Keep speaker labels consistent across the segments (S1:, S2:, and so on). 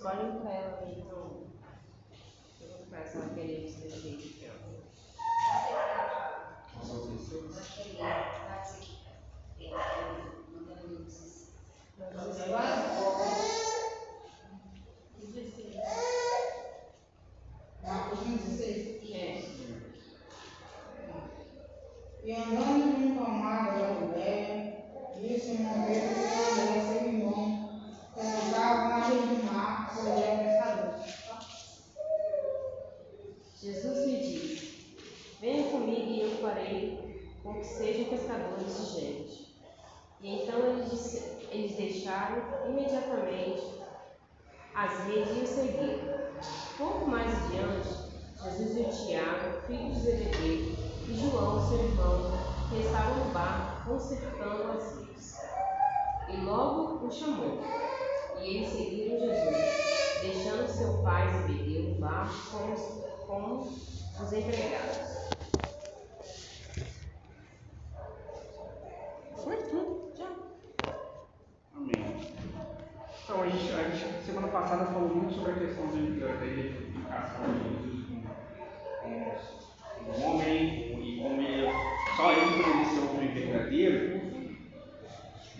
S1: Escolhe para ela aí, então. Eu vou para essa querer esse jeito aqui, ó.
S2: Marcos 16.
S1: É.
S2: E andando junto ao mar da Galiléia, viu Simão Pedro e André, seu irmão, que estavam na beira do mar, pois eram pescadores.
S1: Jesus lhe disse: Venha comigo e eu farei com que sejam pescadores de gente. E então eles, disse- eles deixaram imediatamente as redes e o seguiram. Pouco mais adiante, Jesus viu Tiago, filho de Zebedeu, e João, seu irmão, que estavam no barco consertando as redes. E logo o chamou. E eles seguiram Jesus, deixando seu pai Zebedeu no barco com os, com os empregados.
S3: Foi tudo.
S1: Já.
S3: Amém. Então, a gente, a gente semana passada falou muito sobre a questão de- da da identificação de Jesus como, como um homem e como ele, só ele poderia ser o homem verdadeiro.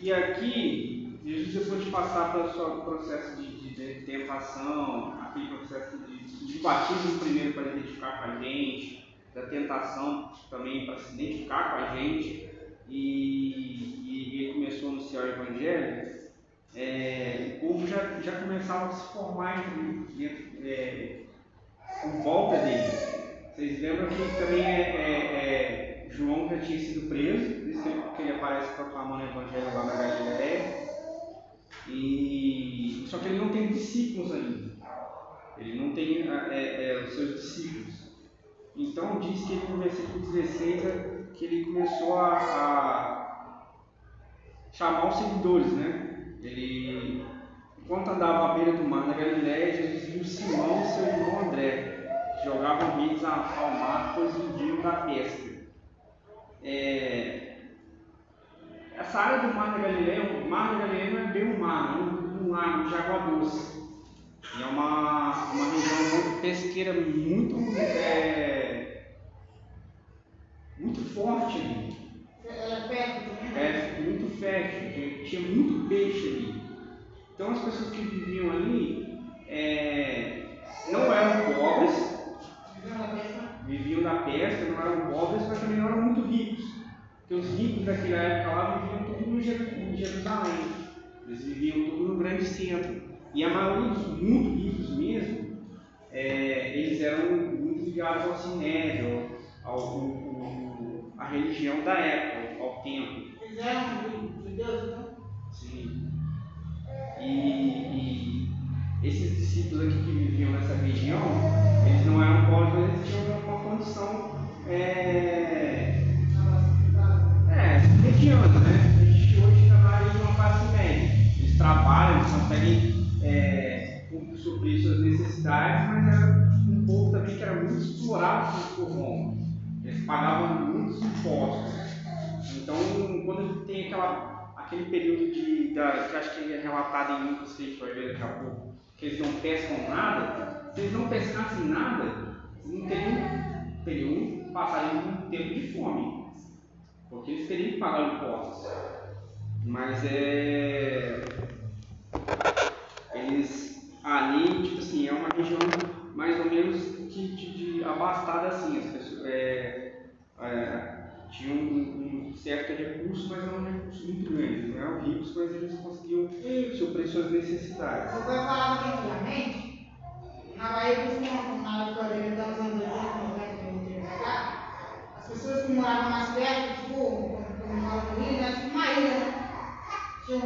S3: E aqui, Jesus, depois de passar pelo seu processo de, de, de tentação, aquele processo de, de batismo primeiro para identificar com a gente, da tentação também para se identificar com a gente, e, e ele começou a anunciar o Evangelho, é, o povo já, já começava a se formar dentro, é, em volta dele. Vocês lembram que também é, é, é, João já tinha sido preso, isso que ele, aparece proclamando o Evangelho lá na Galileia. E, só que ele não tem discípulos ainda. Ele não tem é, é, os seus discípulos. Então diz que ele, no versículo 16 é que ele começou a, a chamar os seguidores, né? Ele, enquanto andava à beira do mar na Galiléia, Jesus viu Simão e seu irmão André, que jogavam redes ao mar, pois viviam da pesca. É, essa área do mar da Galileia, o mar da Galileia não é bem um mar, é um, um lago de água doce. E é uma, uma região pesqueira muito, é, muito forte ali.
S2: É perto também?
S3: É, muito fértil, tinha- muito peixe ali. Então as pessoas que viviam ali é, não eram pobres,
S2: Viviam na pesca?
S3: viviam da pesca, não eram pobres, mas também não eram muito ricos. Porque os ricos daquela época lá viviam tudo no Jerusalém. Eles viviam tudo no grande centro. E a maioria dos muito ricos mesmo, é, eles eram muito ligados ao sinédrio, ao, ao- à religião da época, ao templo.
S2: Eles eram judeus, então?
S3: Sim. E, e esses discípulos aqui que viviam nessa região, eles não eram pobres, mas eles tinham uma, uma condição é, eles conseguem é, suprir suas necessidades, mas era um povo também que era muito explorado por Roma. Eles pagavam muitos impostos. Então, quando tem aquela, aquele período de, da, que acho que é relatado em Lucas, que a gente vai ver daqui a pouco, que eles não pescam nada, se eles não pescassem nada, não teriam, teriam passariam um tempo de fome, porque eles teriam que pagar impostos. Mas é. Eles ali, tipo assim, é uma região mais ou menos de, de, de abastada assim, as pessoas. É, é, tinham um, um certo recurso, mas não um recurso muito grande. Não eram ricos, mas eles conseguiam suprir suas necessidades.
S2: Você vai falar que antigamente, na Bahia, principalmente na dele, dos anos 80, 90, 90 pra cá, as pessoas que moravam mais perto, tipo, como mora no Rio, né, tipo uma ilha, né? É.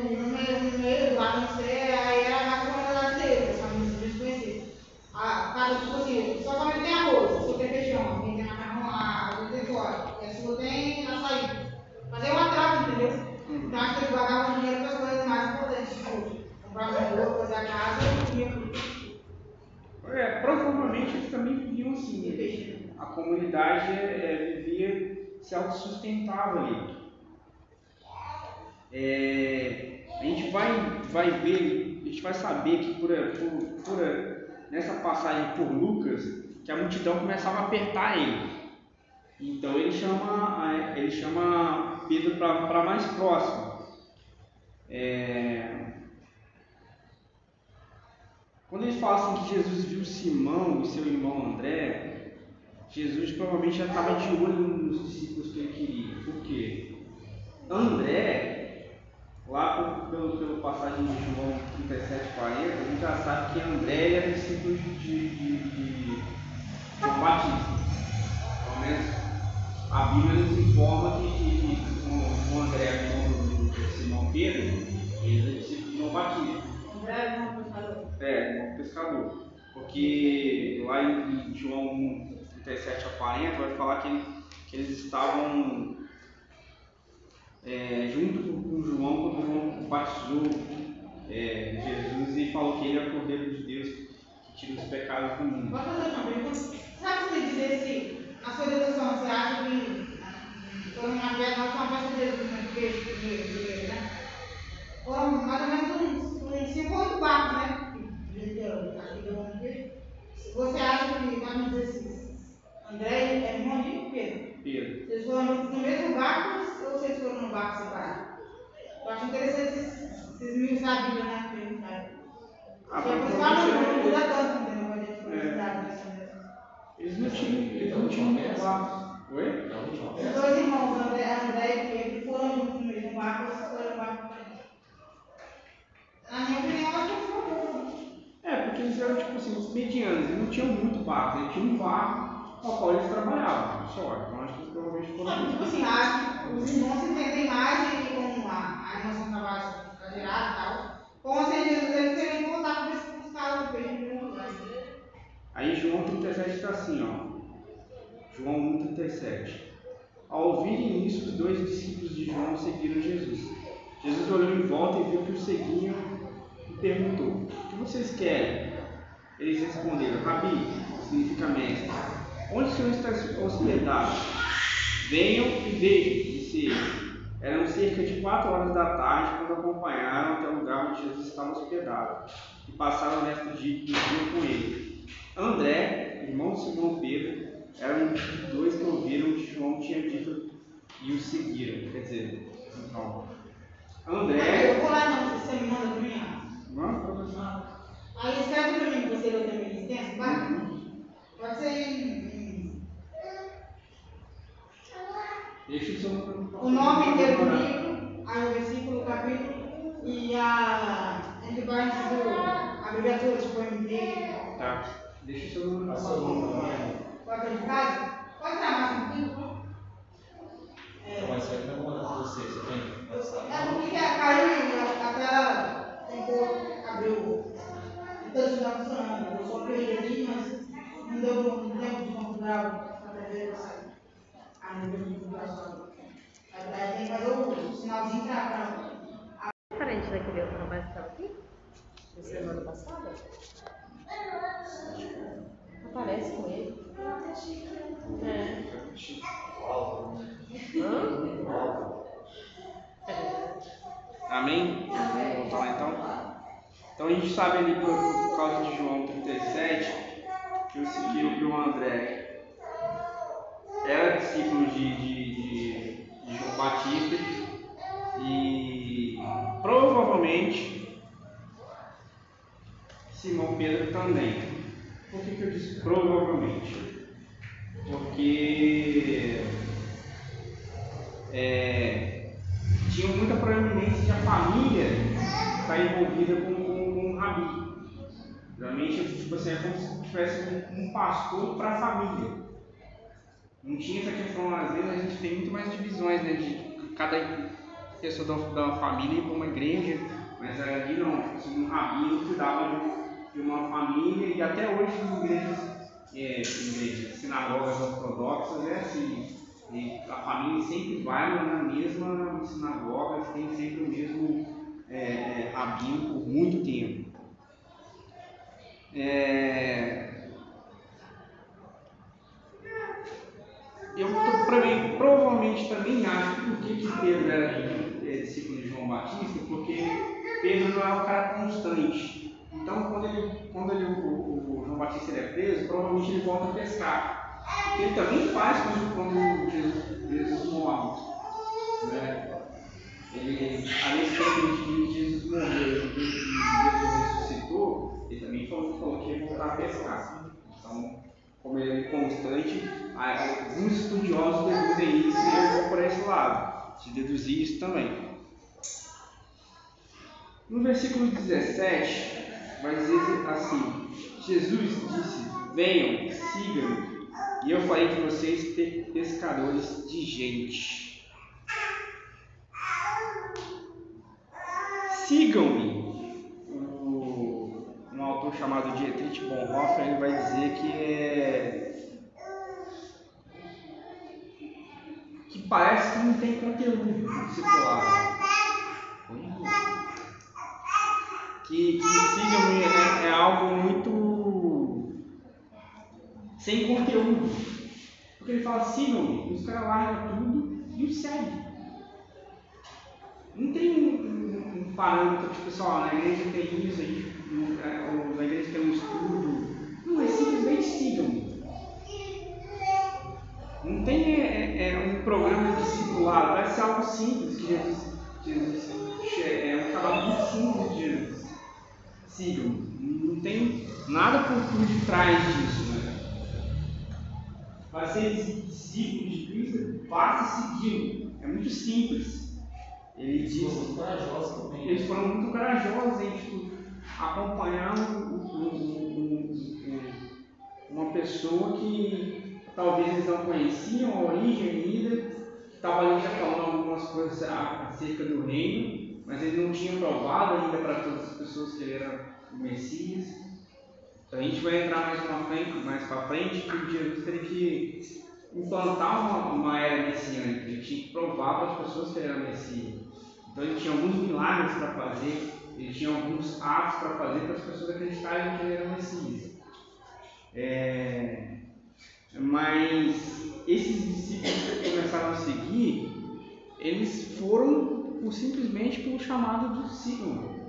S3: É, assim.
S2: peixe.
S3: A comunidade é, vivia, se autossustentava ali. É, a gente vai, vai ver, a gente vai saber que por, por Escritura, nessa passagem por Lucas, que a multidão começava a apertar ele. Então ele chama, ele chama Pedro para mais próximo. É... Quando ele fala assim que Jesus viu Simão e seu irmão André, Jesus provavelmente já estava de olho nos discípulos que ele queria. Por quê? André, lá pelo, pelo passagem de João 37, 40, a gente já sabe que André era discípulo de, de, de, João Batista. Pelo menos a Bíblia nos informa que, que, que o André, irmão do Simão Pedro, ele é discípulo de João Batista.
S2: André é do pescador.
S3: É, irmão do pescador. Porque lá em João 37 a 40 vai falar que, que eles estavam é, junto com João quando João batizou é, Jesus e falou que ele é o Cordeiro de Deus que tira os pecados do mundo.
S2: Pode fazer uma pergunta? Sabe me dizer se, na sua dedução, você acha que foram uma festa, nós uma festa de Jesus na igreja, igreja, né? Foram mais ou menos uns, uns 5 ou 8 barcos, né? Você acha que, vamos dizer assim, André é irmão de Pedro?
S3: Pedro.
S2: Vocês foram no mesmo barco ou vocês foram num barco separado? Eu acho interessante vocês me usar a Bíblia, né? Perguntar.
S3: Ah,
S2: Porque por isso fala, não muda tanto, entendeu? Quando a gente for
S3: É.
S2: estudar nessa
S3: Eles não tinham, eles não tinham muito barco. Oi?
S2: Os dois irmãos, André, André e Pedro, foram juntos no mesmo barco, ou foram no barco? Na minha opinião, eu acho que foram.
S3: É, porque eles eram tipo assim, os medianos, eles não tinham muito barco, eles tinham um barco ao qual eles trabalhavam, só. Então acho que provavelmente foram.
S2: Não, tipo assim, acho que os irmãos se entendem mais e com a, a emoção trabalho exagerada e tal. Com Jesus, eles querem voltar para esse buscar o peixe.
S3: Aí João 37 está assim, ó. João 1,37. Ao ouvirem isso, os dois discípulos de João seguiram Jesus. Jesus olhou em volta e viu que os seguiam e perguntou: O que vocês querem? Eles responderam: Rabi, significa mestre. Onde o Senhor está hospedado? Venham e vejam, disse ele. Eram cerca de quatro horas da tarde quando acompanharam até o lugar onde Jesus estava hospedado e passaram o resto do dia com ele. André, irmão de Simão Pedro, era um dos dois que ouviram o que João tinha dito e o seguiram. Quer dizer, não. André.
S2: Eu vou lá não, você me manda para mim. ó.
S3: Vamos, professor.
S2: Aí escreve para mim que você leu também extenso, vai? Pode ser em,
S3: Deixa o seu
S2: o nome inteiro do livro, aí o versículo, o capítulo e a. Ele vai tipo a abreviatura, tipo MD.
S3: Tá. Deixa o seu
S4: nome também.
S2: Pode ter de casa? Pode um pouquinho?
S4: Então, mas isso aqui não manda pra você, você tem?
S2: É porque caiu e a tela tentou abrir o. Então isso não está funcionando. Eu só peguei aqui, mas não deu um tempo de configurar a TV. Ah, não deu de configurar só. Aí tem que fazer o sinalzinho para.
S1: Diferente daquele outro rapaz que estava aqui? Da semana passada? Aparece com ele. É. Hã?
S3: Amém? Vamos lá então? Então a gente sabe ali por, por causa de João 37 que o, que, que o André era discípulo de, de, de, de João Batista e provavelmente Simão Pedro também. Por que, que eu disse provavelmente? Porque é, tinha muita proeminência de a família estar envolvida com, com, com o rabi. Geralmente, tipo assim, é como se tivesse um, um pastor para a família. Não tinha essa questão, às vezes a gente tem muito mais divisões, né? De cada pessoa da, da família ir para uma igreja, mas ali não, assim, um rabino cuidava de, de uma família e até hoje as igrejas, é, igrejas, sinagogas ortodoxas é assim. A família sempre vai na mesma sinagoga, tem sempre o mesmo é, é, rabino por muito tempo. É, eu mim, provavelmente também acho que por que Pedro era é, discípulo de João Batista, porque Pedro não é um cara constante. Então, quando, ele, quando ele, o, o João Batista é preso, provavelmente ele volta a pescar. Ele também faz quando, Jesus, Jesus morre. Né? Ele, além de que Jesus morreu e Jesus ressuscitou, ele também falou, falou que ia voltar a pescar. Então, como ele é constante, alguns estudiosos deduzem isso e eu vou por esse lado, de deduzir isso também. No versículo 17, vai dizer assim: Jesus disse: Venham, sigam-me, e eu farei de vocês pescadores de gente. Sigam-me. Um autor chamado Dietrich Bonhoeffer ele vai dizer que é que parece que não tem conteúdo discipulado que, que sigam é, é algo muito sem conteúdo. Porque ele fala, sigam-me, os caras largam tudo e o seguem. Não tem um, um, um parâmetro, tipo, pessoal, na igreja tem isso, a gente, é, na igreja tem um estudo. Não, é simplesmente sigam-me. Não tem é, é, um programa discipulado, vai ser algo simples que Jesus, Jesus é um trabalho muito simples de Jesus sigam. Não tem nada por detrás disso. Né? Para ser discípulo de Cristo, basta segui-lo. É muito simples. Ele diz. Muito corajosos também. Eles foram muito corajosos em tipo, acompanhar um, um, um, uma pessoa que talvez eles não conheciam a origem ainda, que estava ali já falando algumas coisas acerca do reino mas ele não tinha provado ainda para todas as pessoas que ele era o Messias. Então a gente vai entrar mais, uma frente, mais para frente que Jesus teve que implantar uma, uma era messiânica, ele tinha que provar para as pessoas que ele era Messias. Então ele tinha alguns milagres para fazer, ele tinha alguns atos para fazer para as pessoas acreditarem que ele era Messias. É, mas esses discípulos que começaram a seguir, eles foram por, simplesmente pelo chamado do signo.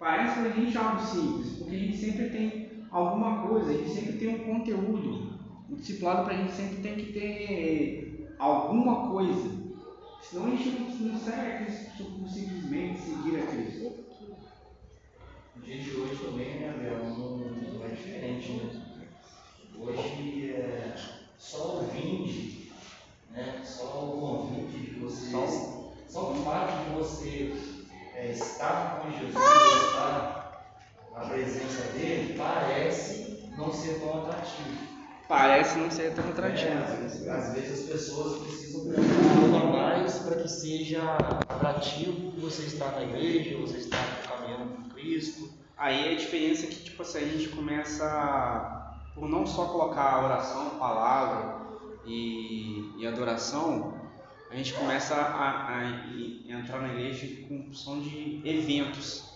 S3: Parece para a gente algo simples, porque a gente sempre tem alguma coisa, a gente sempre tem um conteúdo. O discipulado para a gente sempre tem que ter alguma coisa. Senão a gente não segue a Cristo por simplesmente seguir a Cristo.
S4: O dia de hoje também, né, Abel, não, é diferente, né? Hoje é só o vinde, né? Só o convite de vocês só o fato de você é, estar com Jesus, estar na presença dele, parece não ser tão atrativo.
S3: Parece não ser tão atrativo.
S4: É, às vezes as pessoas precisam a mais para que seja atrativo você estar na igreja, você estar caminhando com Cristo.
S3: Aí a diferença é que tipo assim, a gente começa por não só colocar a oração, palavra e, e adoração, a gente começa a, a, entrar na igreja com função de eventos.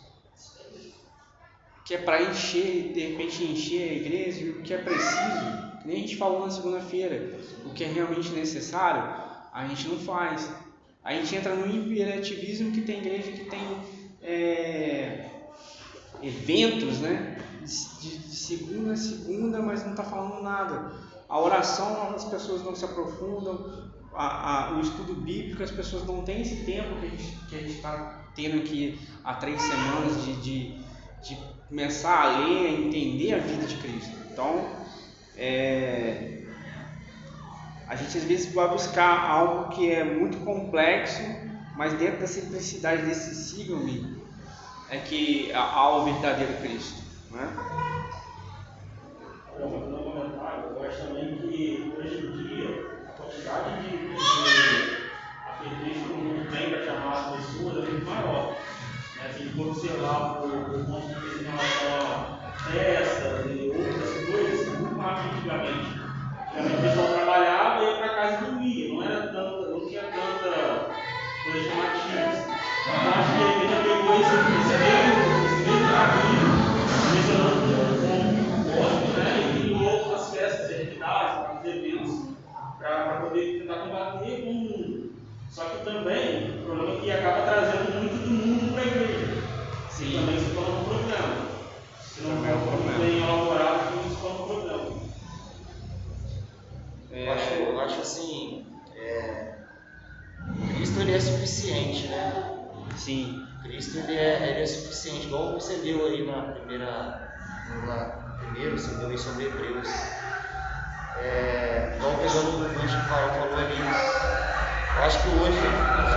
S3: Que é para encher, de repente encher a igreja, o que é preciso, que nem a gente falou na segunda-feira, o que é realmente necessário, a gente não faz. A gente entra no imperativismo que tem igreja que tem é, eventos, né? De, de, segunda a segunda, mas não está falando nada. A oração, as pessoas não se aprofundam, a, a, o estudo bíblico, as pessoas não têm esse tempo que a gente está tendo aqui há três semanas de, de, de, começar a ler, a entender a vida de Cristo. Então, é, a gente às vezes vai buscar algo que é muito complexo, mas dentro da simplicidade desse sigam-me é que há o verdadeiro Cristo. Né?
S4: Cristo ele é, ele é suficiente, igual você leu aí na primeira, na primeiro, leu aí sobre Hebreus. É, igual pegando o que o Paulo falou ali. Eu acho que hoje,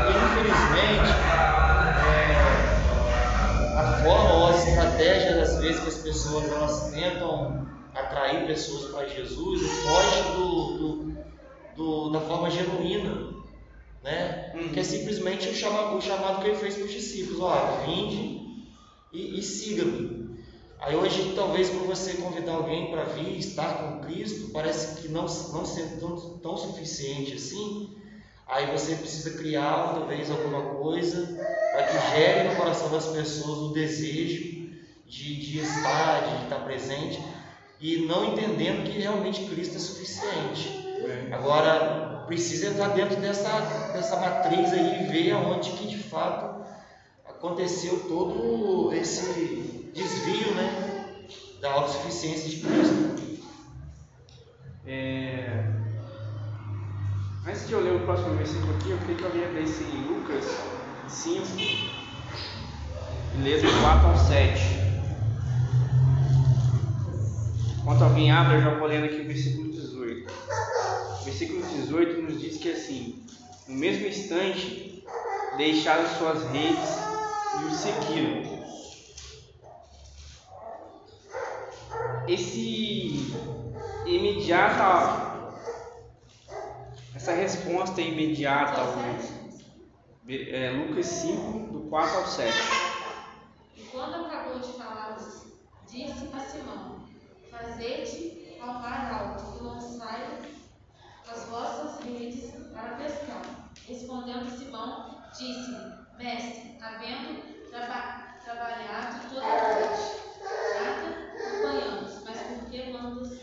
S4: infelizmente, é, a forma ou as estratégias, às vezes, que as pessoas elas tentam atrair pessoas para Jesus foge do, do, do- da forma genuína, né?
S3: Uhum.
S4: Que é simplesmente o chamado, o chamado que ele fez para os discípulos, ó, vinde e, e siga-me. Aí hoje, talvez para você convidar alguém para vir estar com Cristo, parece que não, não sendo tão, tão suficiente assim. Aí você precisa criar talvez alguma coisa para que gere no coração das pessoas o desejo de, de estar, de estar presente e não entendendo que realmente Cristo é suficiente.
S3: É.
S4: Agora, precisa entrar dentro dessa, dessa matriz aí e ver aonde que de fato aconteceu todo esse desvio né, da autossuficiência de Cristo.
S3: É, Antes de eu ler o próximo versículo aqui, eu queria que alguém abrisse em Lucas 5 e ler do 4 ao 7. Enquanto alguém abre, eu já vou lendo aqui o versículo 18. O versículo 18 nos diz que assim, no mesmo instante, deixaram suas redes e o seguiram. Esse imediata, essa resposta imediata, ao- é, Lucas 5, do 4 ao 7.
S5: E quando acabou de falar, disse a Simão: Fazete ao mar alto e lançai as vossas redes para pescar. Respondendo Simão, disse-lhe: Mestre, havendo traba- trabalhado toda a noite, nada apanhamos, mas porque mandas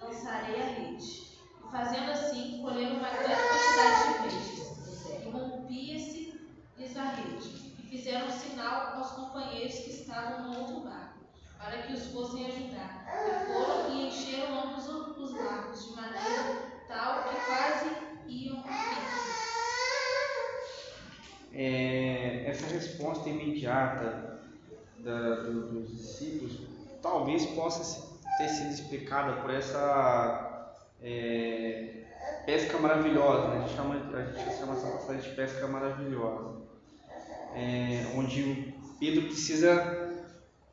S5: lançarei a rede. E fazendo assim, colheram uma grande quantidade de peixes. E rompia-se lhes a rede, e fizeram um sinal aos companheiros que estavam no outro barco, para que os fossem ajudar. E foram e encheram ambos os barcos, de maneira tal que quase iam.
S3: É, essa resposta imediata da- do- dos discípulos talvez possa ter sido explicada por essa é, pesca maravilhosa, né? a, gente chama, a gente chama essa passagem de pesca maravilhosa, É, onde Pedro precisa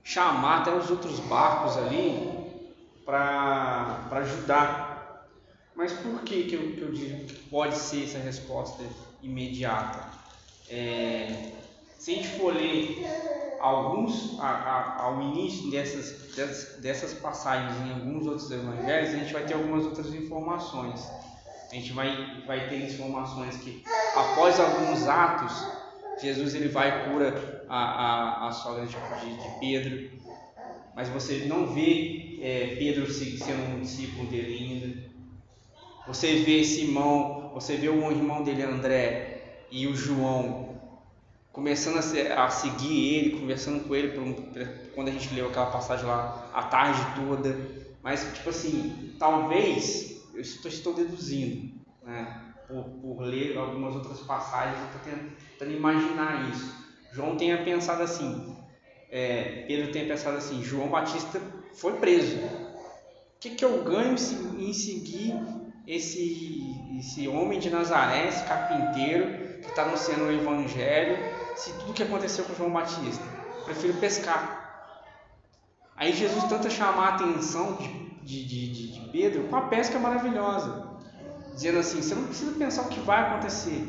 S3: chamar até os outros barcos ali para ajudar. Mas por que, que, eu, que eu digo que pode ser essa resposta imediata? É, se a gente for ler alguns a- a- ao início dessas, dessas, dessas passagens em alguns outros evangelhos, a gente vai ter algumas outras informações. A gente vai, vai ter informações que após alguns atos, Jesus ele vai e cura a, a, a sogra de, de, de Pedro, mas você não vê é, Pedro se- sendo um discípulo dele ainda. Você vê Simão, você vê o irmão dele André e o João começando a, a seguir ele, conversando com ele por um- quando a gente leu aquela passagem lá a tarde toda. Mas, tipo assim, talvez, eu estou, estou deduzindo, né, por, por ler algumas outras passagens, estou tentando imaginar isso. João tenha pensado assim, é, Pedro tenha pensado assim, João Batista foi preso. O que, que eu ganho em seguir esse, esse homem de Nazaré, esse carpinteiro que está anunciando o evangelho, se tudo que aconteceu com João Batista? Prefiro pescar. Aí Jesus tenta chamar a atenção de, de, de- de Pedro com a pesca maravilhosa, dizendo assim: você não precisa pensar o que vai acontecer.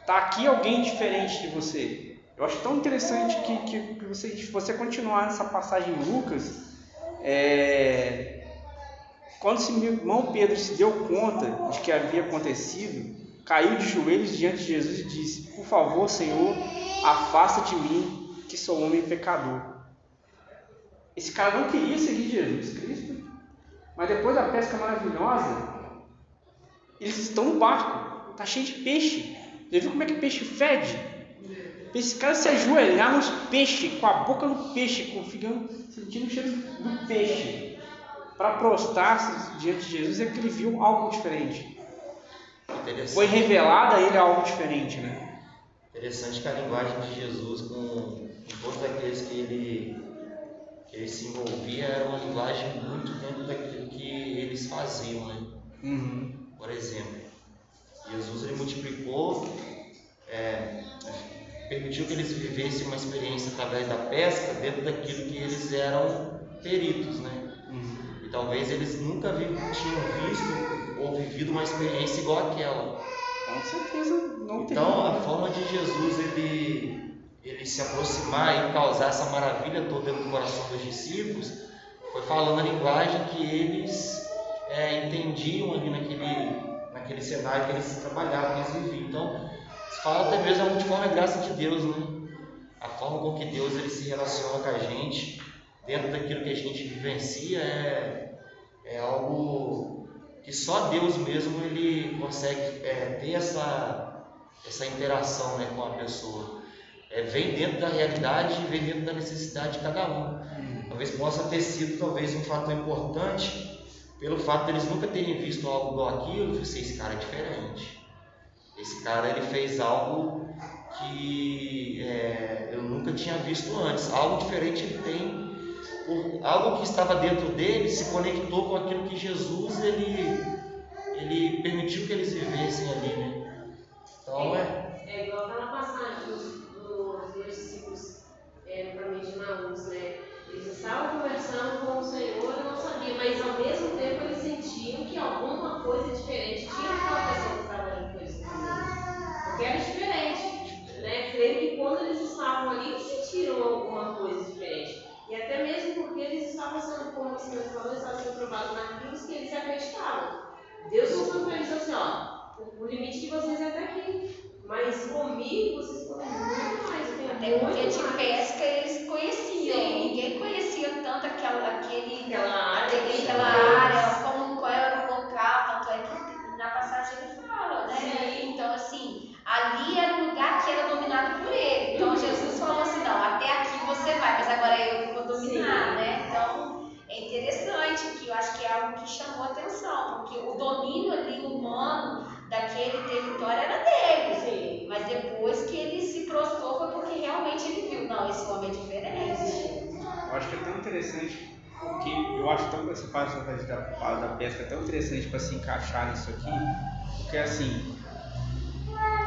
S3: Está aqui alguém diferente de você. Eu acho tão interessante que, que, você, se você continuar nessa passagem em Lucas, é, quando esse irmão Pedro se deu conta de que havia acontecido, caiu de joelhos diante de Jesus e disse: Por favor, Senhor, afasta de mim, que sou homem pecador. Esse cara não queria seguir Jesus Cristo, mas depois da pesca maravilhosa, eles estão no barco, tá cheio de peixe. Já viu como é que peixe fede? Esse cara se ajoelhar nos peixes, com a boca no peixe, com, ficando, sentindo o cheiro do peixe, para prostrar-se diante de Jesus, é que ele viu algo diferente. Foi revelado a ele algo diferente, né?
S4: Interessante que a linguagem de Jesus com, com todos aqueles que ele, que ele se envolvia era uma linguagem muito dentro daquilo que eles faziam, né?
S3: Uhum.
S4: Por exemplo, Jesus ele multiplicou, é, permitiu que eles vivessem uma experiência através da pesca dentro daquilo que eles eram peritos, né?
S3: Uhum.
S4: E talvez eles nunca vi- tinham visto ou vivido uma experiência igual àquela.
S3: Com certeza não tem.
S4: Então, a forma de Jesus ele, ele se aproximar e causar essa maravilha toda dentro do coração dos discípulos foi falando a linguagem que eles é, entendiam ali naquele, naquele cenário que eles trabalhavam, que eles viviam. Então, fala até mesmo a multiforme graça de Deus, né? A forma com que Deus ele se relaciona com a gente, dentro daquilo que a gente vivencia, é, é algo que só Deus mesmo ele consegue é, ter essa, essa interação né, com a pessoa. É, vem dentro da realidade e vem dentro da necessidade de cada um. Talvez possa ter sido talvez um fator importante pelo fato deles nunca terem visto algo igual aquilo, você esse cara é diferente. Esse cara ele fez algo que é, eu nunca tinha visto antes. Algo diferente ele tem por algo que estava dentro dele se conectou com aquilo que Jesus ele, ele permitiu que eles vivessem ali, né? Então é,
S1: É igual aquela passagem dos, dos dois discípulos é, de Maús, né? Eles estavam conversando com o Senhor e não sabiam, mas ao mesmo tempo eles sentiam que alguma coisa diferente tinha naquela era diferente, né? Creio que quando eles estavam ali, eles sentiram alguma coisa diferente. E até mesmo porque eles estavam sendo, como o Senhor falou, estavam sendo provados naquilo que eles acreditavam. Deus mostrou para eles assim, ó, o, limite de vocês é até aqui. Mas comigo vocês podem muito mais.
S6: Até porque de
S1: mais.
S6: pesca eles conheciam.
S1: Sim.
S6: Ninguém conhecia tanto aquela, aquele,
S1: Aquela área.
S6: aquele- aquela área, como qual era o local, tanto é que na passagem ele fala, né?
S1: Sim.
S6: Então, assim, ali era um lugar que era dominado por ele. Então Jesus falou assim, não, até aqui você vai, mas agora eu que vou dominar,
S1: Sim.
S6: né? Então é interessante que eu acho que é algo que chamou atenção, porque o domínio ali humano daquele território era dele.
S1: Sim.
S6: Mas depois que ele se prostrou foi porque realmente ele viu, não, esse homem é diferente.
S3: Eu acho que é tão interessante, porque eu acho tão essa parte da, da, da pesca tão interessante para se encaixar nisso aqui, porque assim,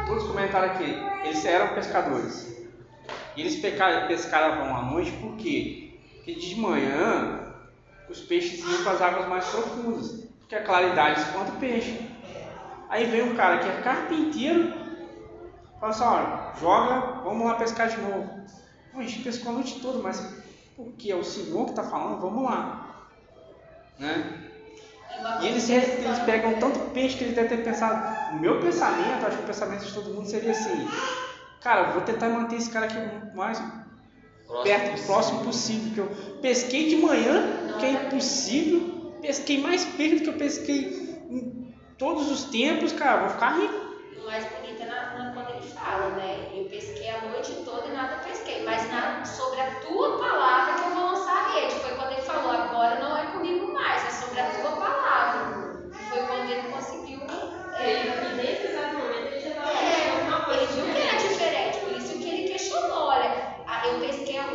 S3: todos comentaram aqui, eles eram pescadores. E eles pescavam à noite por quê? Porque de manhã os peixes iam para as águas mais profundas, porque a claridade espanta o peixe. Aí vem um cara que é carpinteiro, fala assim, olha, joga, vamos lá pescar de novo. A gente pescou a noite toda, mas porque é o Senhor que está falando, vamos lá. Né? E eles, eles pegam tanto peixe que eles devem ter pensado. O meu pensamento, acho que o pensamento de todo mundo seria assim: cara, vou tentar manter esse cara aqui o mais perto,
S4: possível.
S3: próximo possível. Que eu pesquei de manhã, que é impossível. Pesquei mais peixe do que eu pesquei em todos os tempos, cara, vou ficar rico.
S6: O mais bonito é na, na- quando ele fala, né? Eu pesquei a noite toda e nada pesquei, mas na- sobre a tua palavra que eu vou lançar a rede. Foi quando ele falou, agora não é comigo mais, é sobre a tua palavra. Foi quando ele conseguiu.
S1: É,
S6: É,
S1: e nesse exato momento ele já estava
S6: é,
S1: fazendo alguma coisa
S6: ele viu que era
S1: diferente.
S6: diferente, por isso que ele questionou, olha, ah,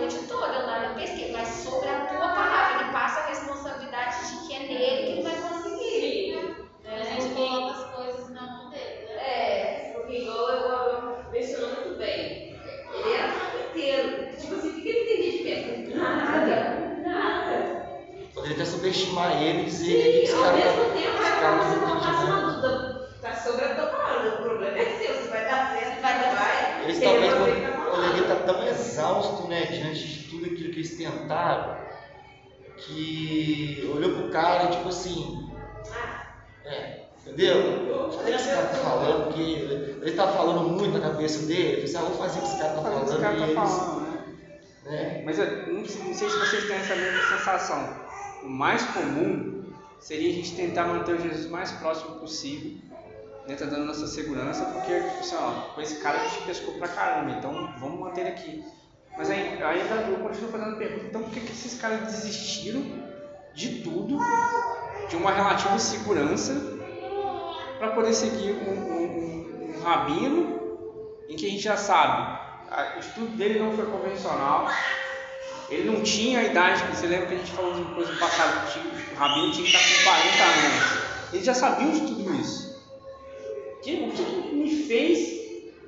S6: noite toda, eu nada pesquei, mas sobre a tua palavra, ele passa a responsabilidade de que é nele que ele vai conseguir.
S5: A gente coloca as coisas na mão dele, né?
S6: É,
S1: Porque igual eu, eu mencionou muito bem, ele era carpinteiro. Tipo assim, o que que ele entendia de pesca? Nada. Nada.
S4: Poderia até subestimar ele e dizer que esse
S1: Sim, ao mesmo tempo,
S4: esse
S1: é
S4: cara entende
S1: colocasse uma dúvida. Tá sobre a tua palavra, o problema é seu, se vai dar certo,
S6: Vai dar
S1: vai.
S4: Eles
S1: Ele
S4: talvez
S1: vai ter que dar
S4: poderiam
S1: palavra.
S4: Exaustos, né, diante de tudo aquilo que eles tentaram, que olhou pro cara e tipo assim, é, entendeu? Fazer o que esse cara tá falando, porque ele tá falando muito na cabeça dele, ele falou assim, ah, vou fazer o que esse cara tá falando,
S3: esse cara tá
S4: eles,
S3: falando, né?
S4: né,
S3: Mas eu não, não sei se vocês têm essa mesma sensação. O mais comum seria a gente tentar manter o Jesus mais próximo possível, né, tá dando nossa segurança, porque, tipo assim, ó, com esse cara a gente pescou pra caramba, então vamos manter ele aqui. Mas ainda eu continuo fazendo a pergunta, então por que, que esses caras desistiram de tudo, de uma relativa segurança, para poder seguir um, um, um, rabino em que a gente já sabe, o estudo dele não foi convencional, ele não tinha a idade, você lembra que a gente falou de uma coisa no passado, que o rabino tinha que estar com 40 anos. Eles já sabiam de tudo isso. Que- O que me fez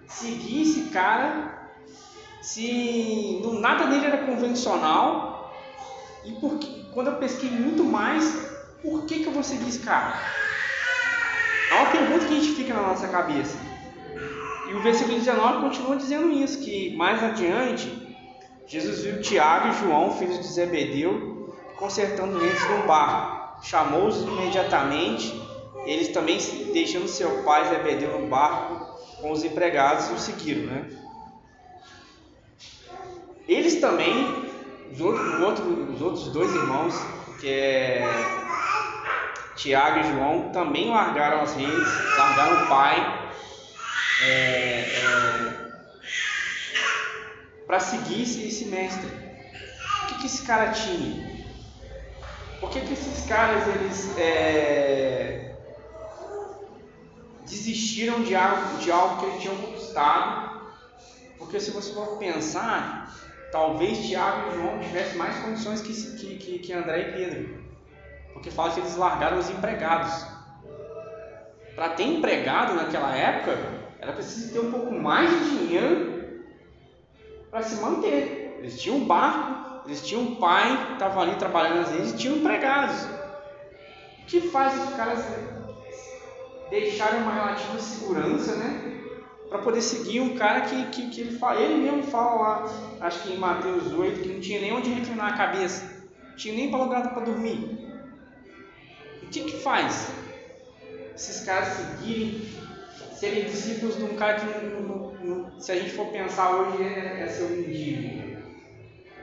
S3: seguir esse cara se nada dele era convencional e porque, quando eu pesquei muito mais, por que, que eu vou seguir esse cara? É uma pergunta que a gente fica na nossa cabeça. E o versículo 19 continua dizendo isso, que mais adiante, Jesus viu Tiago e João, filhos de Zebedeu, consertando eles no barco. Chamou-os imediatamente, eles também, deixando seu pai Zebedeu no barco com os empregados, o seguiram, né? Eles também, os outros, os outros dois irmãos, que é Tiago e João, também largaram as redes, largaram o pai, para seguir esse, esse mestre. O que, que esse cara tinha? Por que, que esses caras eles é, desistiram de algo, de algo que eles tinham conquistado? Porque se você for pensar, talvez Tiago e João tivessem mais condições que, que, que, André e Pedro. Porque fala que eles largaram os empregados. Para ter empregado naquela época, era preciso ter um pouco mais de dinheiro para se manter. Eles tinham um barco, eles tinham um pai que estava ali trabalhando às vezes tinham empregados. O que faz os caras deixarem uma relativa segurança, né? Para poder seguir um cara que, que, que ele fala, ele mesmo fala lá, acho que em Mateus 8, que não tinha nem onde reclinar a cabeça, não tinha nem lugar para dormir. O que que faz? Esses caras seguirem, serem discípulos de um cara que, não, não- não- se a gente for pensar hoje, é, é ser um mendigo.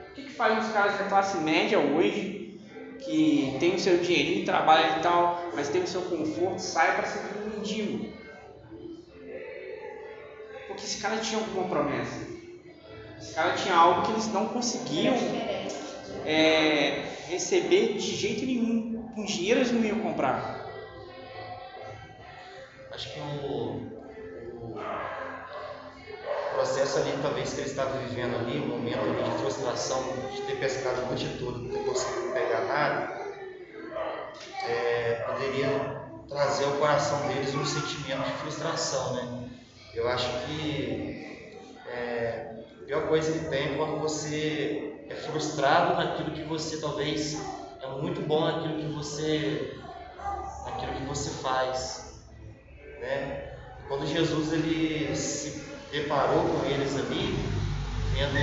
S3: O que que faz os caras da classe média hoje, que tem o seu dinheirinho, trabalha e tal, mas tem o seu conforto, sai para seguir um mendigo? Porque esse cara tinha alguma promessa. Esse cara tinha algo que eles não conseguiam é, receber de jeito nenhum. Com dinheiro eles não iam comprar.
S4: Acho que o, o processo ali, talvez, que ele estava vivendo ali, um momento ali de frustração, de ter pescado a noite toda, não ter conseguido pegar nada, é, poderia trazer ao coração deles um sentimento de frustração, né? Eu acho que é, a pior coisa que tem é quando você é frustrado naquilo que você talvez é muito bom naquilo que você naquilo que você faz, né? Quando Jesus ele se deparou com eles ali, vendo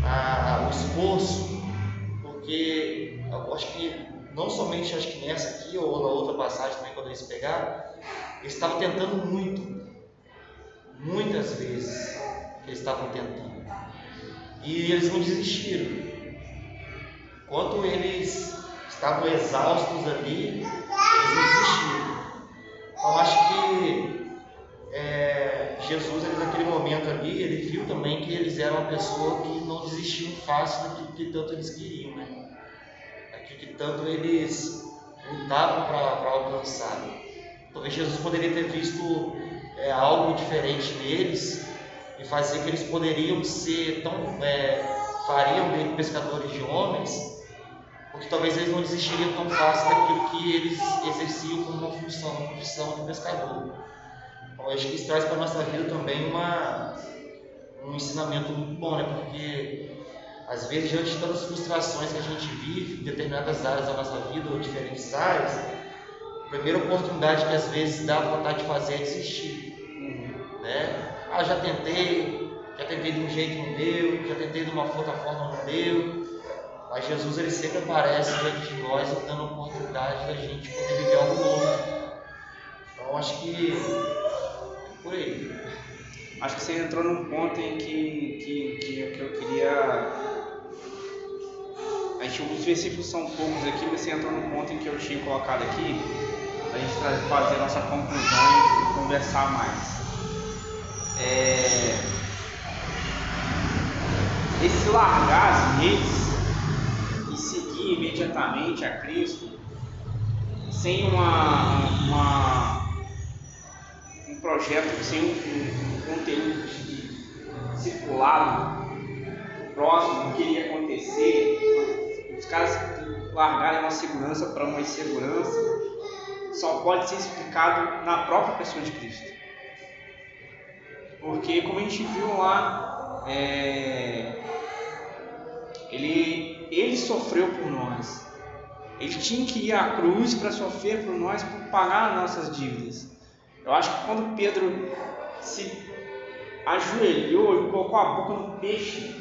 S4: a- o esforço, porque eu acho que não somente acho que nessa aqui ou na outra passagem também quando eles pegaram, eles estavam tentando muito, muitas vezes que eles estavam tentando, e eles não desistiram. Enquanto eles estavam exaustos ali, eles não desistiram. Então acho que é, Jesus ele, naquele momento ali, ele viu também que eles eram uma pessoa que não desistiam fácil daquilo que tanto eles queriam, né? Daquilo que tanto eles lutavam para alcançar. Talvez Jesus poderia ter visto é, algo diferente neles e fazer que eles poderiam ser tão é, fariam dele pescadores de homens porque talvez eles não desistiriam tão fácil daquilo que eles exerciam como uma função, uma profissão de pescador. Então, acho que isso traz para a nossa vida também uma, um ensinamento muito bom, né? Porque às vezes, diante de tantas frustrações que a gente vive em determinadas áreas da nossa vida ou diferentes áreas, a primeira oportunidade que às vezes dá vontade de fazer é desistir. Né? Ah, já tentei, já tentei de um jeito não deu, já tentei de uma outra forma não deu. Mas Jesus ele sempre aparece diante de nós dando oportunidade da gente poder viver algo novo. Então acho que é por aí.
S3: Acho que você entrou num ponto em que, que, que, que eu queria. A gente, os versículos são poucos aqui, mas você entrou num ponto em que eu tinha colocado aqui, a gente fazer a nossa conclusão e conversar mais. É, esse largar as redes e seguir imediatamente a Cristo, sem uma, uma um projeto, sem um, um conteúdo circulado próximo do que iria acontecer, os caras largarem uma segurança para uma insegurança, só pode ser explicado na própria pessoa de Cristo. Porque, como a gente viu lá, é, ele, ele sofreu por nós. Ele tinha que ir à cruz para sofrer por nós, para pagar as nossas dívidas. Eu acho que quando Pedro se ajoelhou e colocou a boca no peixe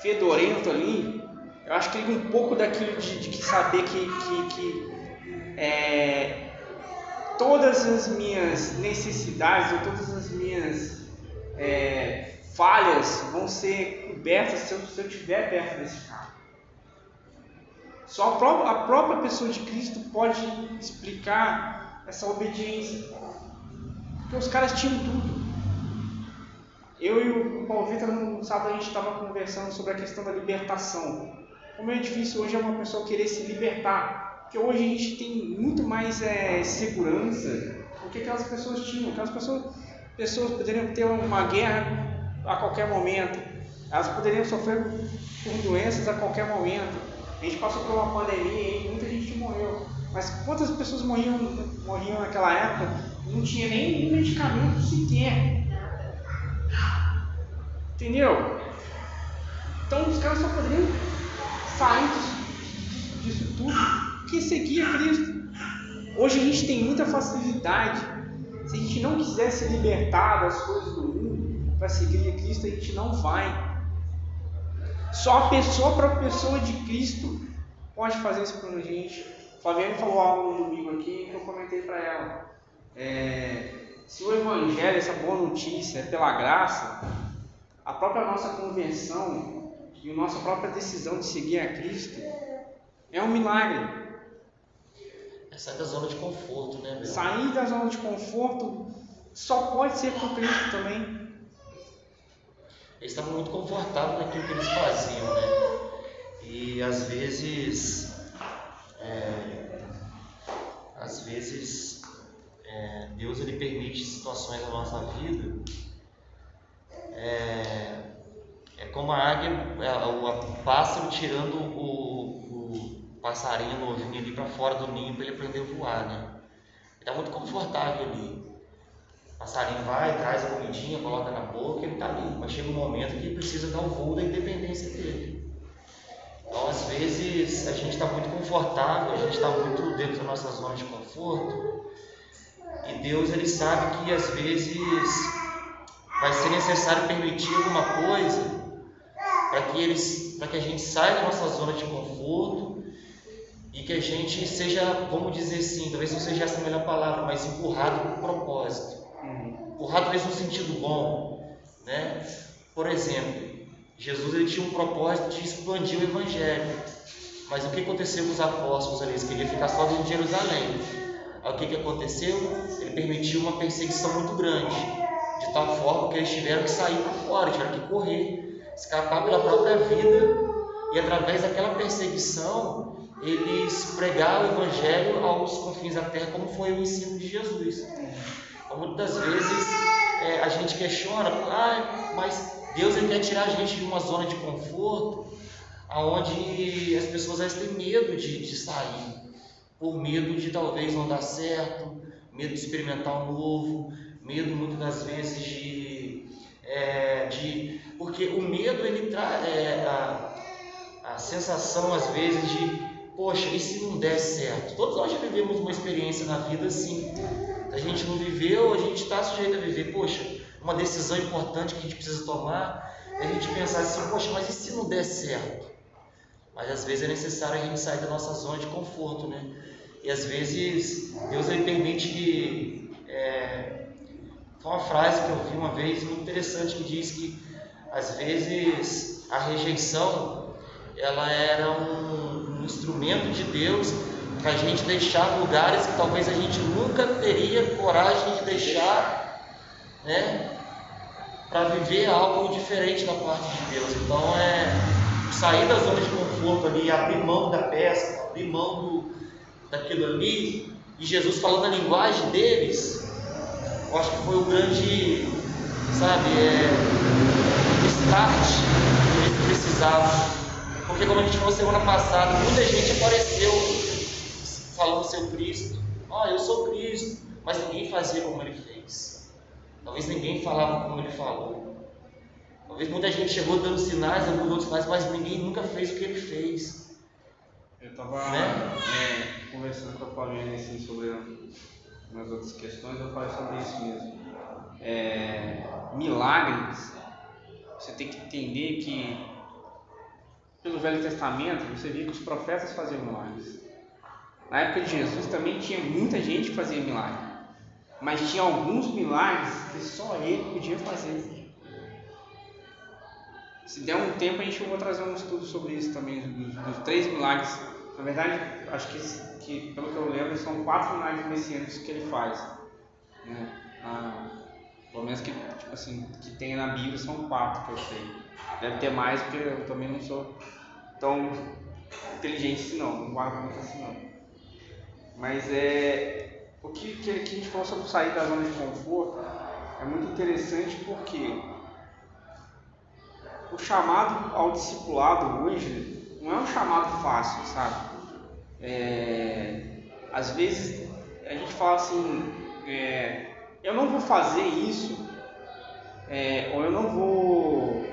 S3: fedorento ali, eu acho que ele um pouco daquilo de, de saber que, que, que é, todas as minhas necessidades ou todas as minhas é, falhas vão ser cobertas se eu, se eu estiver perto desse carro. Só a própria, a própria pessoa de Cristo pode explicar essa obediência. Porque os caras tinham tudo. Eu e o Paulo Vitor, no sábado, a gente estava conversando sobre a questão da libertação. Como é difícil hoje é uma pessoa querer se libertar. Porque hoje a gente tem muito mais é, segurança do que aquelas pessoas tinham. Aquelas pessoas, pessoas poderiam ter uma guerra a qualquer momento. Elas poderiam sofrer por doenças a qualquer momento. A gente passou por uma pandemia e muita gente morreu. Mas quantas pessoas morriam, morriam naquela época? Não tinha nem medicamento sequer. Entendeu? Então os caras só poderiam sair disso, disso tudo porque seguia Cristo. Hoje a gente tem muita facilidade. Se a gente não quiser se libertar das coisas do mundo para seguir a Cristo, a gente não vai. Só a pessoa para pessoa de Cristo pode fazer isso com a gente. Flaviane falou algo no domingo aqui que eu comentei para ela. É, se o Evangelho, essa boa notícia, é pela graça, a própria nossa convenção e a nossa própria decisão de seguir a Cristo é um milagre.
S4: É sair da zona de conforto, né, meu?
S3: Sair da zona de conforto só pode ser com Cristo também.
S4: Eles estavam muito confortáveis naquilo que eles faziam, né? E às vezes, é, às vezes é, Deus ele permite situações na nossa vida. É, é como a águia, é, o, pássaro tirando o passarinho novinho ali para fora do ninho para ele aprender a voar, né? Ele está muito confortável ali. O passarinho vai, traz a comidinha, coloca na boca, ele está ali. Mas chega um momento que ele precisa dar o voo da independência dele. Então, às vezes, a gente está muito confortável, a gente está muito dentro da nossa zona de conforto. E Deus, Ele sabe que às vezes vai ser necessário permitir alguma coisa para que, eles, para que a gente saia da nossa zona de conforto e que a gente seja, vamos dizer assim, talvez não seja essa a melhor palavra, mas empurrado com propósito. Empurrado talvez no sentido bom. Né? Por exemplo, Jesus ele tinha um propósito de expandir o Evangelho. Mas o que aconteceu com os apóstolos ali? Eles queriam ficar só de Jerusalém. Aí o que, que aconteceu? Ele permitiu uma perseguição muito grande. De tal forma que eles tiveram que sair para fora, tiveram que correr, escapar pela própria vida. E através daquela perseguição, eles pregaram o Evangelho aos confins da terra, como foi o ensino de Jesus. Então, muitas vezes é, a gente questiona, ah, mas Deus quer tirar a gente de uma zona de conforto, aonde as pessoas têm medo de, de sair, por medo de talvez não dar certo, medo de experimentar o um novo, medo muitas das vezes de, é, de porque o medo ele traz é, a sensação às vezes de poxa, e se não der certo? Todos nós já vivemos uma experiência na vida assim. A gente não viveu, a gente está sujeito a viver. Poxa, uma decisão importante que a gente precisa tomar, é a gente pensar assim, poxa, mas e se não der certo? Mas às vezes é necessário a gente sair da nossa zona de conforto, né? E às vezes Deus ele permite que. É, uma frase que eu vi uma vez muito interessante que diz que às vezes a rejeição ela era um, um instrumento de Deus para a gente deixar lugares que talvez a gente nunca teria coragem de deixar, né? Para viver algo diferente da parte de Deus. Então é sair da zona de conforto ali, abrir mão da pesca, abrir mão do, daquilo ali, e Jesus falando a linguagem deles, eu acho que foi o grande, sabe, é, start que eles precisavam. Porque como a gente falou semana passada, muita gente apareceu falando seu Cristo. Ah, eu sou Cristo. Mas ninguém fazia como ele fez. Talvez ninguém falava como ele falou. Talvez muita gente chegou dando sinais, alguns outros sinais, mas ninguém nunca fez o que ele fez.
S3: Eu estava
S4: Né?
S3: é, conversando com a Paulinha assim, sobre umas outras questões, eu falei sobre isso mesmo. É, milagres, você tem que entender que pelo Velho Testamento você via que os profetas faziam milagres. Na época de Jesus também tinha muita gente que fazia milagre, mas tinha alguns milagres que só ele podia fazer. Se der um tempo, a gente vai trazer um estudo sobre isso também, dos, dos três milagres. Na verdade, acho que, que, pelo que eu lembro, são quatro milagres messiânicos que ele faz. Né? Ah, pelo menos que, tipo assim, que tem na Bíblia são quatro que eu sei. Deve ter mais, porque eu também não sou tão inteligente assim não, não guardo muito assim não. Mas é, o que, que, que a gente falou sobre sair da zona de conforto é muito interessante porque o chamado ao discipulado hoje não é um chamado fácil, sabe? É, às vezes a gente fala assim, é, eu não vou fazer isso, é, ou eu não vou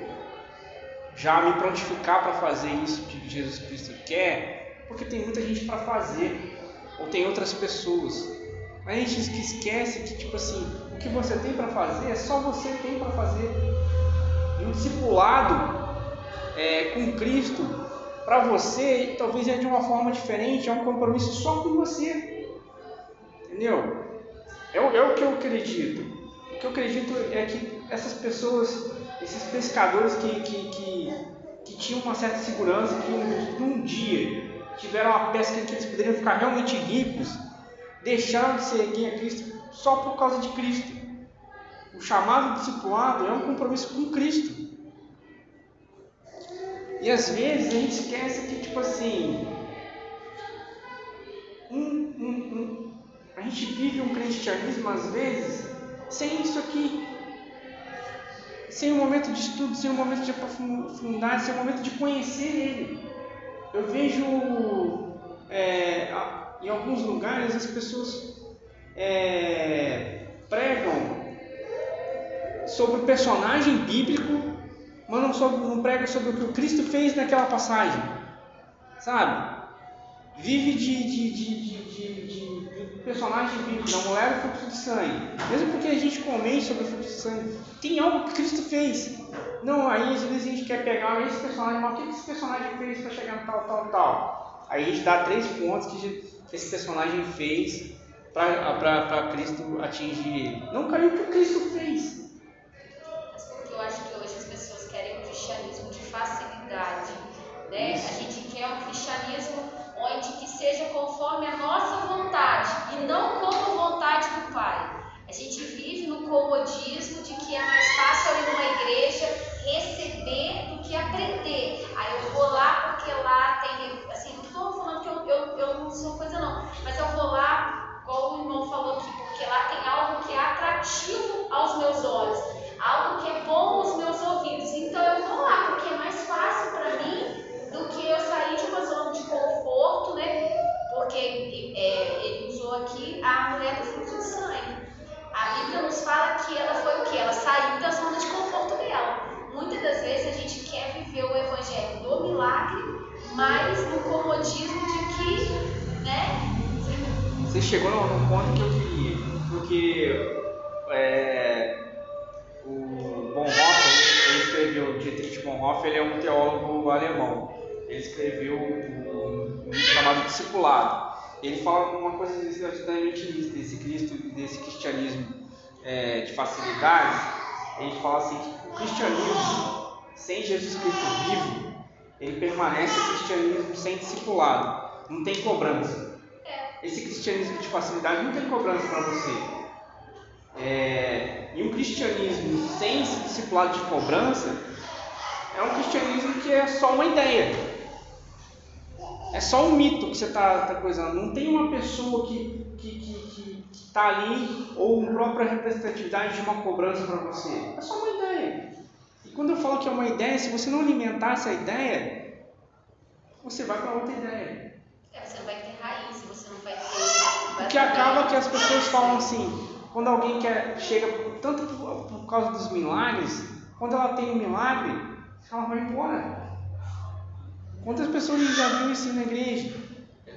S3: já me prontificar para fazer isso que Jesus Cristo quer, porque tem muita gente para fazer, ou tem outras pessoas. Mas a gente esquece que, tipo assim, o que você tem para fazer é só você tem para fazer. E um discipulado é, com Cristo, para você, talvez é de uma forma diferente, é um compromisso só com você. Entendeu? É, é o que eu acredito. O que eu acredito é que essas pessoas, esses pescadores que, que, que, que tinham uma certa segurança, que um, num dia tiveram uma pesca em que eles poderiam ficar realmente ricos, deixaram de seguir a Cristo só por causa de Cristo. O chamado discipulado é um compromisso com Cristo. E às vezes a gente esquece que, tipo assim, um, um, um, a gente vive um cristianismo às vezes sem isso aqui. Sem um momento de estudo, sem um momento de aprofundar, sem um momento de conhecer Ele. Eu vejo é, em alguns lugares as pessoas é, pregam sobre o personagem bíblico, mas não, sobre, não pregam sobre o que o Cristo fez naquela passagem. Sabe? Vive de, de, de, de, personagem bíblico, da mulher do fluxo de sangue. Mesmo porque a gente comente sobre o fluxo de sangue, tem algo que Cristo fez. Não, aí às vezes a gente quer pegar esse personagem, mas o que esse personagem fez para chegar no tal, tal, tal? Aí a gente dá três pontos que esse personagem fez para Cristo atingir ele. Não caiu o que o Cristo fez.
S6: Mas porque eu acho que hoje as pessoas querem um cristianismo de facilidade, né? A gente quer um cristianismo onde que seja conforme a nossa e não como vontade do Pai. A gente vive no comodismo de que é mais fácil ir numa igreja receber do que aprender. Aí eu vou lá porque lá tem, assim, não estou falando que eu, eu, eu não sou coisa não, mas eu vou lá, igual o irmão falou aqui, porque lá tem algo que é atrativo aos meus olhos, algo que é bom aos meus ouvidos. Então eu vou lá porque é Porque é, ele usou aqui a mulher do fluxo de sangue. A Bíblia nos fala que ela foi o quê? Ela saiu da zona de conforto dela. Muitas das vezes a gente quer viver o evangelho do milagre, mas no comodismo de que, né?
S3: Você chegou num ponto que eu queria, porque é, o Bonhoeffer, ele escreveu, Dietrich Bonhoeffer, ele é um teólogo alemão. Ele escreveu um, livro chamado Discipulado. Ele fala uma coisa exatamente isso, desse Cristo, desse cristianismo é, de facilidades. Ele fala assim que o cristianismo sem Jesus Cristo vivo, ele permanece o cristianismo sem discipulado. Não tem cobrança. esse cristianismo de facilidade não tem cobrança para você. É, e um cristianismo sem esse discipulado de cobrança é um cristianismo que é só uma ideia. É só um mito que você está tá coisando. Não tem uma pessoa que está que, que, que tá ali ou uma própria representatividade de uma cobrança para você. É só uma ideia. E quando eu falo que é uma ideia, se você não alimentar essa ideia, você vai para outra ideia.
S6: É, você não vai ter raiz, você não vai ter.
S3: Porque acaba que as pessoas falam assim, quando alguém quer, chega, tanto por, por causa dos milagres, quando ela tem um milagre, ela vai embora. Quantas pessoas já viram isso na igreja?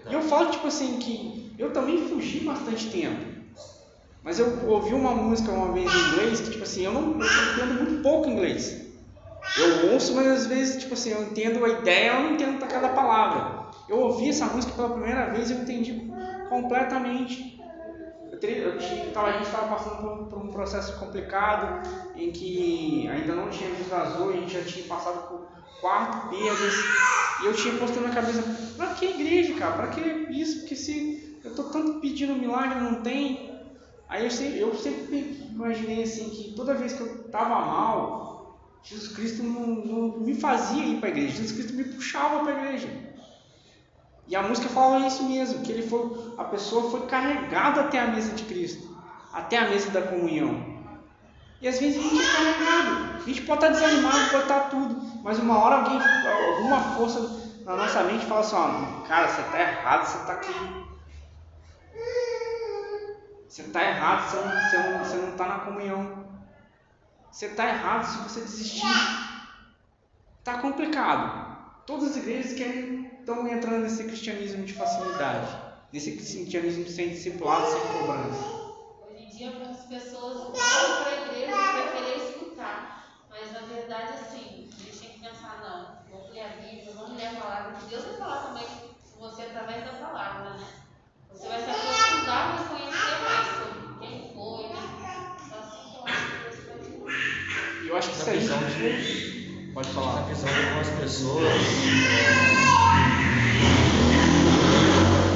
S3: E eu falo tipo assim que eu também fugi bastante tempo. Mas eu ouvi uma música uma vez em inglês que tipo assim, eu não eu entendo muito pouco inglês. Eu ouço, mas às vezes tipo assim, eu entendo a ideia, eu não entendo cada palavra. Eu ouvi essa música pela primeira vez e eu entendi completamente. Tava, a gente estava passando por um, por um, processo complicado em que ainda não tinha desvazou, a gente já tinha passado por quatro perdas e eu tinha posto na cabeça, pra que igreja, cara? Pra que isso? Porque se eu tô tanto pedindo milagre não tem. Aí eu sempre, eu sempre imaginei assim que toda vez que eu tava mal, Jesus Cristo não, não me fazia ir para a igreja, Jesus Cristo me puxava para a igreja. E a música fala isso mesmo, que ele foi, a pessoa foi carregada até a mesa de Cristo, até a mesa da comunhão. E às vezes a gente é carregado, a gente pode estar desanimado, pode estar tudo, mas uma hora alguém, alguma força na nossa mente fala assim, ó, cara, você está errado, você está aqui. Você está errado, você não está não, você não tá na comunhão. Você está errado se você desistir. Está complicado. Todas as igrejas querem estão entrando nesse cristianismo de facilidade, nesse cristianismo sem discipulado, sem cobrança.
S5: Hoje em dia as pessoas vão para a igreja para querer escutar, mas na verdade assim, a gente tem que pensar, não, vamos ler a Bíblia, vamos ler a palavra, que Deus vai falar também com você através da palavra, né? Você vai se aprofundar e conhecer mais sobre quem foi, né? Então assim, eu acho que Deus vai
S3: Eu acho que isso aí. Pode falar.
S4: Na visão de algumas pessoas, é,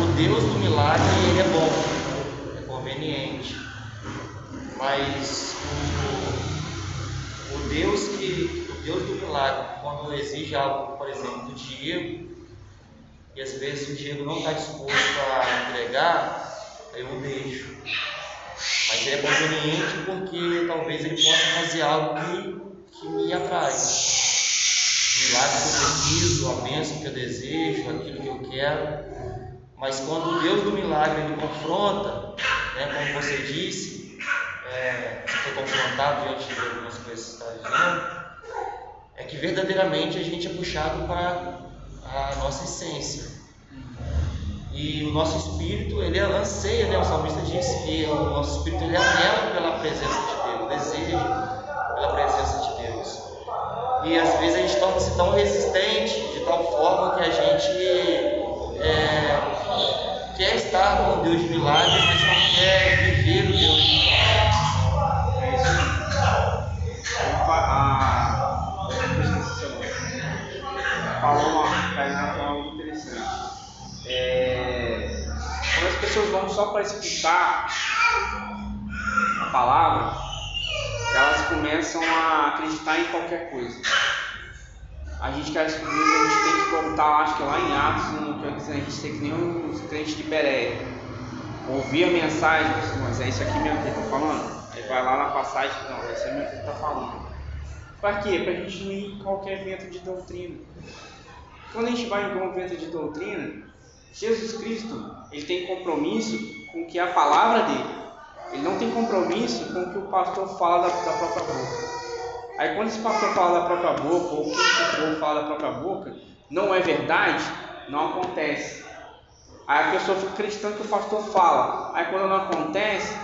S4: o Deus do milagre ele é bom, é conveniente, mas o, o Deus que o Deus do milagre, quando exige algo, por exemplo, do Diego, e às vezes o Diego não está disposto a entregar, eu deixo. Mas ele é conveniente porque talvez ele possa fazer algo que, que me atrai milagre que eu preciso, a bênção que eu desejo, aquilo que eu quero. Mas quando o Deus do milagre ele confronta, né, como você disse, é, foi confrontado diante de algumas coisas que está vivendo, é que verdadeiramente a gente é puxado para a nossa essência. E o nosso espírito, ele anseia, né? o salmista disse que o nosso espírito ele anela pela presença de Deus, deseja pela presença de Deus. E às vezes a gente torna-se tão resistente de tal forma que a gente é, quer estar com Deus de milagres, mas não quer
S3: só para escutar a palavra, elas começam a acreditar em qualquer coisa. A gente quer descobrir, a gente tem que voltar, acho que lá em Atos, no que a gente tem que nem os crentes de Bereia. Ouvir a mensagem, mas é isso aqui mesmo que ele está falando. Aí vai lá na passagem, não, é isso mesmo que ele está falando. Para quê? Para a gente não ir em qualquer evento de doutrina. Quando a gente vai em um evento de doutrina, Jesus Cristo ele tem compromisso com que a palavra dele ele não tem compromisso com o que o pastor fala da, da própria boca. Aí quando esse pastor fala da própria boca, ou quem for fala da própria boca, não é verdade, não acontece. Aí a pessoa fica acreditando que o pastor fala. Aí quando não acontece,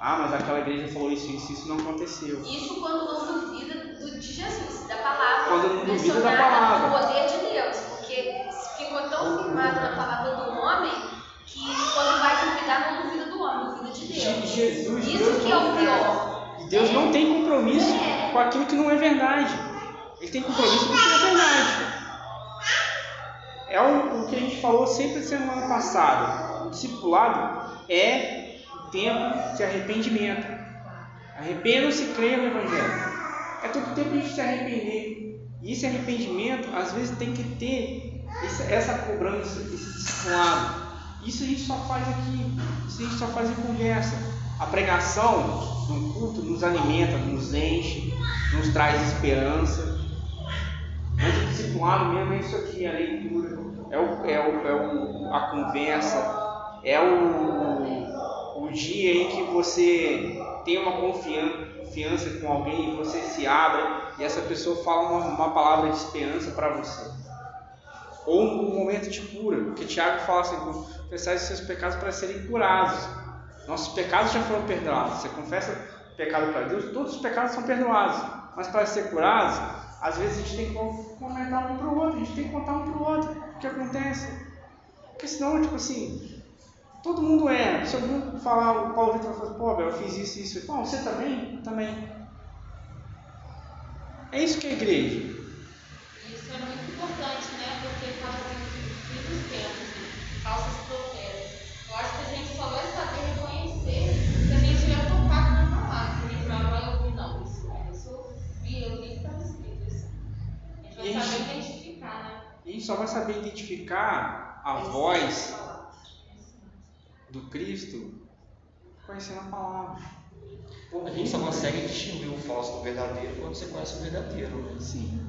S3: ah, mas aquela igreja falou isso, isso, isso não aconteceu.
S6: Isso quando não duvida de Jesus, da palavra.
S3: Quando não duvida da palavra.
S6: do poder de Deus. Porque ficou tão firmado na palavra do homem que quando vai duvidar, não duvida do homem, duvida de Deus.
S3: Jesus,
S6: Isso
S3: Deus
S6: que é o pior.
S3: Deus não tem compromisso
S6: É.
S3: com aquilo que não é verdade. Ele tem compromisso com o que é verdade. É o, o que a gente falou sempre semana passada. o discipulado é o tempo de arrependimento. Arrependam-se e creiam no Evangelho. É todo tempo a gente se arrepender. E esse arrependimento, às vezes, tem que ter essa cobrança, esse discipulado. Isso a gente só faz aqui, isso a gente só faz em conversa. A pregação no culto nos alimenta, nos enche, nos traz esperança. Mas o discipulado mesmo é isso aqui, a leitura, é, o, é, o, é o, a conversa, é o, o dia em que você tem uma confiança com alguém e você se abre e essa pessoa fala uma, uma palavra de esperança para você. Ou um momento de cura, porque Tiago fala assim, confessar os seus pecados para serem curados. Nossos pecados já foram perdoados. Você confessa pecado para Deus, todos os pecados são perdoados. Mas para ser curados, às vezes a gente tem que comentar um para o outro, a gente tem que contar um para o outro o que acontece. Porque senão, tipo assim, todo mundo é. Se alguém falar, o Paulo Vitor falar, pô, eu fiz isso, isso. Bom, você também? Também. É isso que é igreja.
S5: Isso é muito importante, saber identificar
S3: a voz do Cristo conhecendo a palavra.
S4: A gente só consegue distinguir o falso do verdadeiro quando você conhece o verdadeiro. Né?
S3: Sim.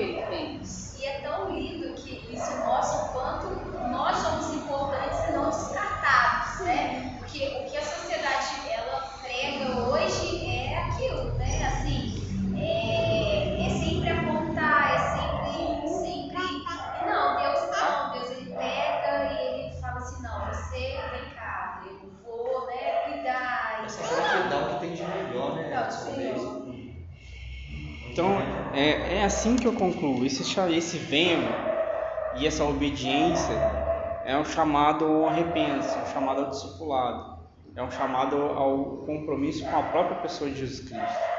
S7: Que ele fez.
S6: E é tão lindo que isso mostra o quanto nós somos importantes e não descartados, né? Porque o assim
S4: que
S3: eu concluo. Esse, esse venho e essa obediência é um chamado ao arrependimento, é um chamado ao discipulado, é um chamado ao compromisso com a própria pessoa de Jesus Cristo.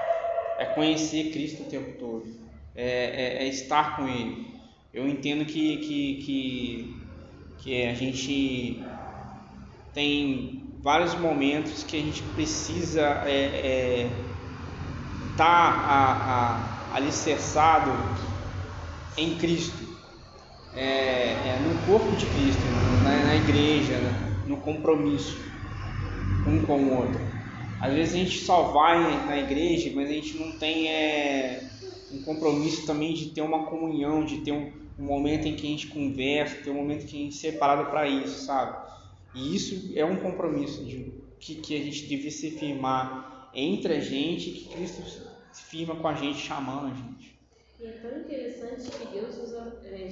S3: É conhecer Cristo o tempo todo, é, é- é estar com Ele. Eu entendo que, que, que, que a gente tem vários momentos que a gente precisa é, é, está a, a, alicerçado em Cristo, é, é no corpo de Cristo, na, na igreja, né? no compromisso um com o outro. Às vezes a gente só vai na igreja, mas a gente não tem é, um compromisso também de ter uma comunhão, de ter um, um momento em que a gente conversa, ter um momento que a gente é separado para isso, sabe? E isso é um compromisso de, que, que a gente deve se firmar entre a gente, que Cristo firma com a gente, chamando a gente.
S1: E é tão interessante que Deus usa, é,